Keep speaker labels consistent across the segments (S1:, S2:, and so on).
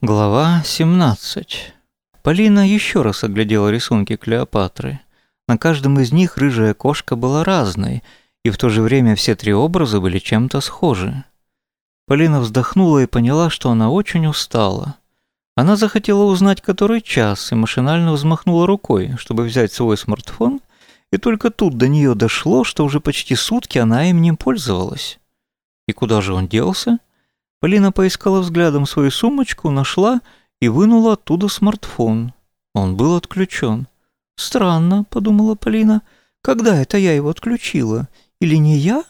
S1: Глава 17. Полина еще раз оглядела рисунки Клеопатры. На каждом из них рыжая кошка была разной, и в то же время все три образа были чем-то схожи. Полина вздохнула и поняла, что она очень устала. Она захотела узнать, который час, и машинально взмахнула рукой, чтобы взять свой смартфон, и только тут до нее дошло, что уже почти сутки она им не пользовалась. И куда же он делся? Полина поискала взглядом свою сумочку, нашла и вынула оттуда смартфон. Он был отключен. «Странно», — подумала Полина, — «когда это я его отключила? Или не я?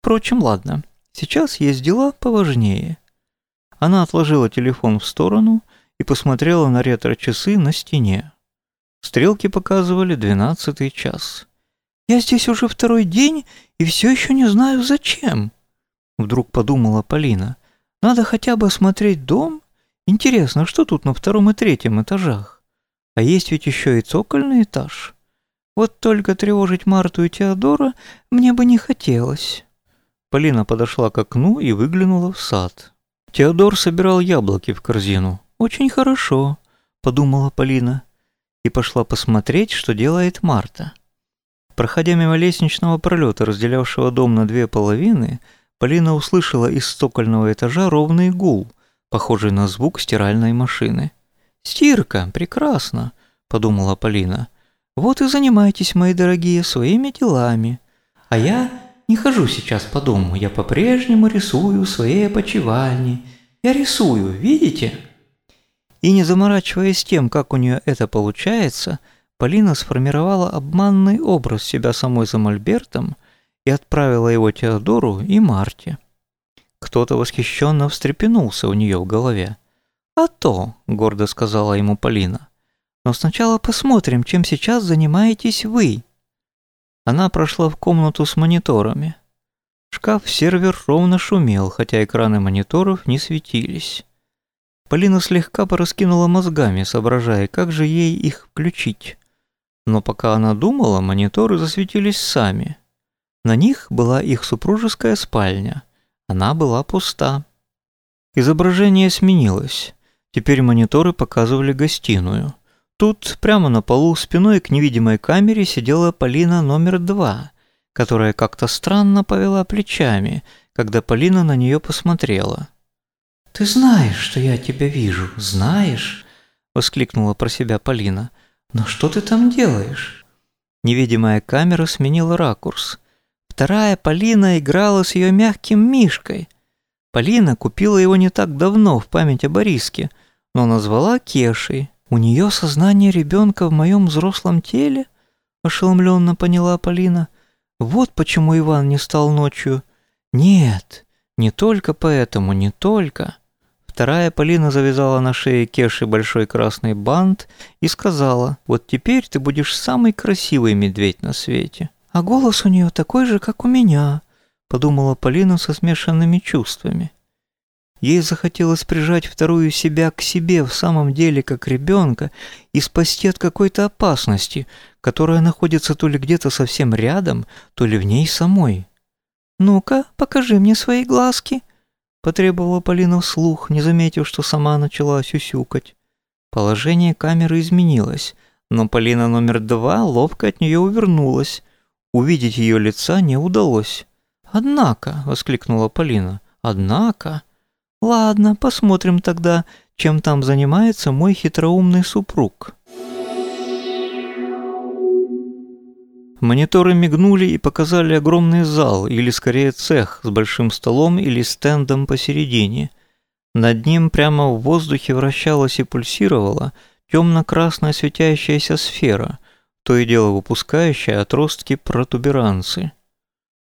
S1: Впрочем, ладно, сейчас есть дела поважнее». Она отложила телефон в сторону и посмотрела на ретро-часы на стене. Стрелки показывали двенадцатый час. «Я здесь уже второй день и все еще не знаю, зачем», — вдруг подумала Полина. Надо хотя бы осмотреть дом. Интересно, что тут на втором и третьем этажах? А есть ведь еще и цокольный этаж. Вот только тревожить Марту и Теодора мне бы не хотелось. Полина подошла к окну и выглянула в сад. Теодор собирал яблоки в корзину. «Очень хорошо», — подумала Полина. И пошла посмотреть, что делает Марта. Проходя мимо лестничного пролета, разделявшего дом на две половины, Полина услышала из стокольного этажа ровный гул, похожий на звук стиральной машины. «Стирка, прекрасно», — подумала Полина. «Вот и занимайтесь, мои дорогие, своими делами. А я не хожу сейчас по дому, я по-прежнему рисую в своей опочивальне. Я рисую, видите?» И не заморачиваясь тем, как у нее это получается, Полина сформировала обманный образ себя самой за мольбертом и отправила его Теодору и Марте. Кто-то восхищенно встрепенулся у нее в голове. «А то», — гордо сказала ему Полина, — «но сначала посмотрим, чем сейчас занимаетесь вы». Она прошла в комнату с мониторами. Шкаф-сервер ровно шумел, хотя экраны мониторов не светились. Полина слегка пораскинула мозгами, соображая, как же ей их включить. Но пока она думала, мониторы засветились сами — на них была их супружеская спальня. Она была пуста. Изображение сменилось. Теперь мониторы показывали гостиную. Тут, прямо на полу, спиной к невидимой камере сидела Полина номер два, которая как-то странно повела плечами, когда Полина на нее посмотрела. «Ты знаешь, что я тебя вижу, знаешь?» — воскликнула про себя Полина. «Но что ты там делаешь?» Невидимая камера сменила ракурс. Вторая Полина играла с ее мягким мишкой. Полина купила его не так давно в память о Бориске, но назвала Кешей. У нее сознание ребенка в моем взрослом теле, ошеломленно поняла Полина. Вот почему Иван не стал ночью. Нет, не только поэтому, не только. Вторая Полина завязала на шее Кеши большой красный бант и сказала, вот теперь ты будешь самый красивый медведь на свете. «А голос у нее такой же, как у меня», — подумала Полина со смешанными чувствами. Ей захотелось прижать вторую себя к себе в самом деле как ребенка и спасти от какой-то опасности, которая находится то ли где-то совсем рядом, то ли в ней самой. «Ну-ка, покажи мне свои глазки», — потребовала Полина вслух, не заметив, что сама начала сюсюкать. Положение камеры изменилось, но Полина номер два ловко от нее увернулась, Увидеть ее лица не удалось. «Однако», — воскликнула Полина, — «однако». «Ладно, посмотрим тогда, чем там занимается мой хитроумный супруг». Мониторы мигнули и показали огромный зал, или скорее цех, с большим столом или стендом посередине. Над ним прямо в воздухе вращалась и пульсировала темно-красная светящаяся сфера, то и дело выпускающая отростки протуберанцы.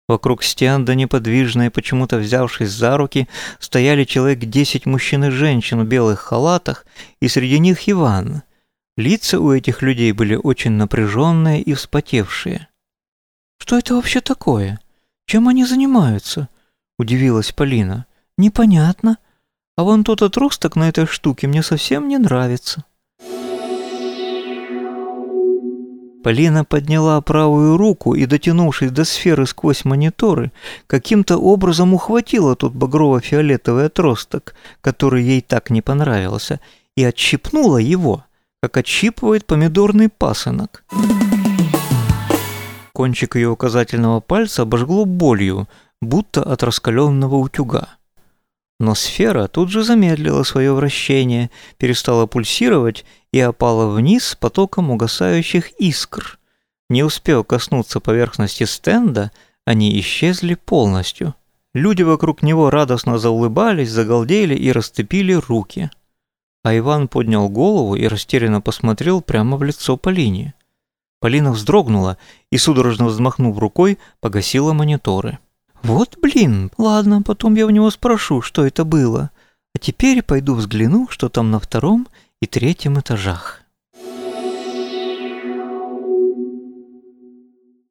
S1: Вокруг стенда, неподвижные, почему-то взявшись за руки, стояли человек десять мужчин и женщин в белых халатах, и среди них Иван. Лица у этих людей были очень напряженные и вспотевшие. «Что это вообще такое? Чем они занимаются?» – удивилась Полина. «Непонятно. А вон тот отросток на этой штуке мне совсем не нравится». Полина подняла правую руку и, дотянувшись до сферы сквозь мониторы, каким-то образом ухватила тот багрово-фиолетовый отросток, который ей так не понравился, и отщипнула его, как отщипывает помидорный пасынок. Кончик ее указательного пальца обожгло болью, будто от раскаленного утюга. Но сфера тут же замедлила свое вращение, перестала пульсировать и опала вниз потоком угасающих искр. Не успев коснуться поверхности стенда, они исчезли полностью. Люди вокруг него радостно заулыбались, загалдели и расцепили руки. А Иван поднял голову и растерянно посмотрел прямо в лицо Полине. Полина вздрогнула и, судорожно взмахнув рукой, погасила мониторы. «Вот блин, ладно, потом я у него спрошу, что это было. А теперь пойду взгляну, что там на втором и третьем этажах».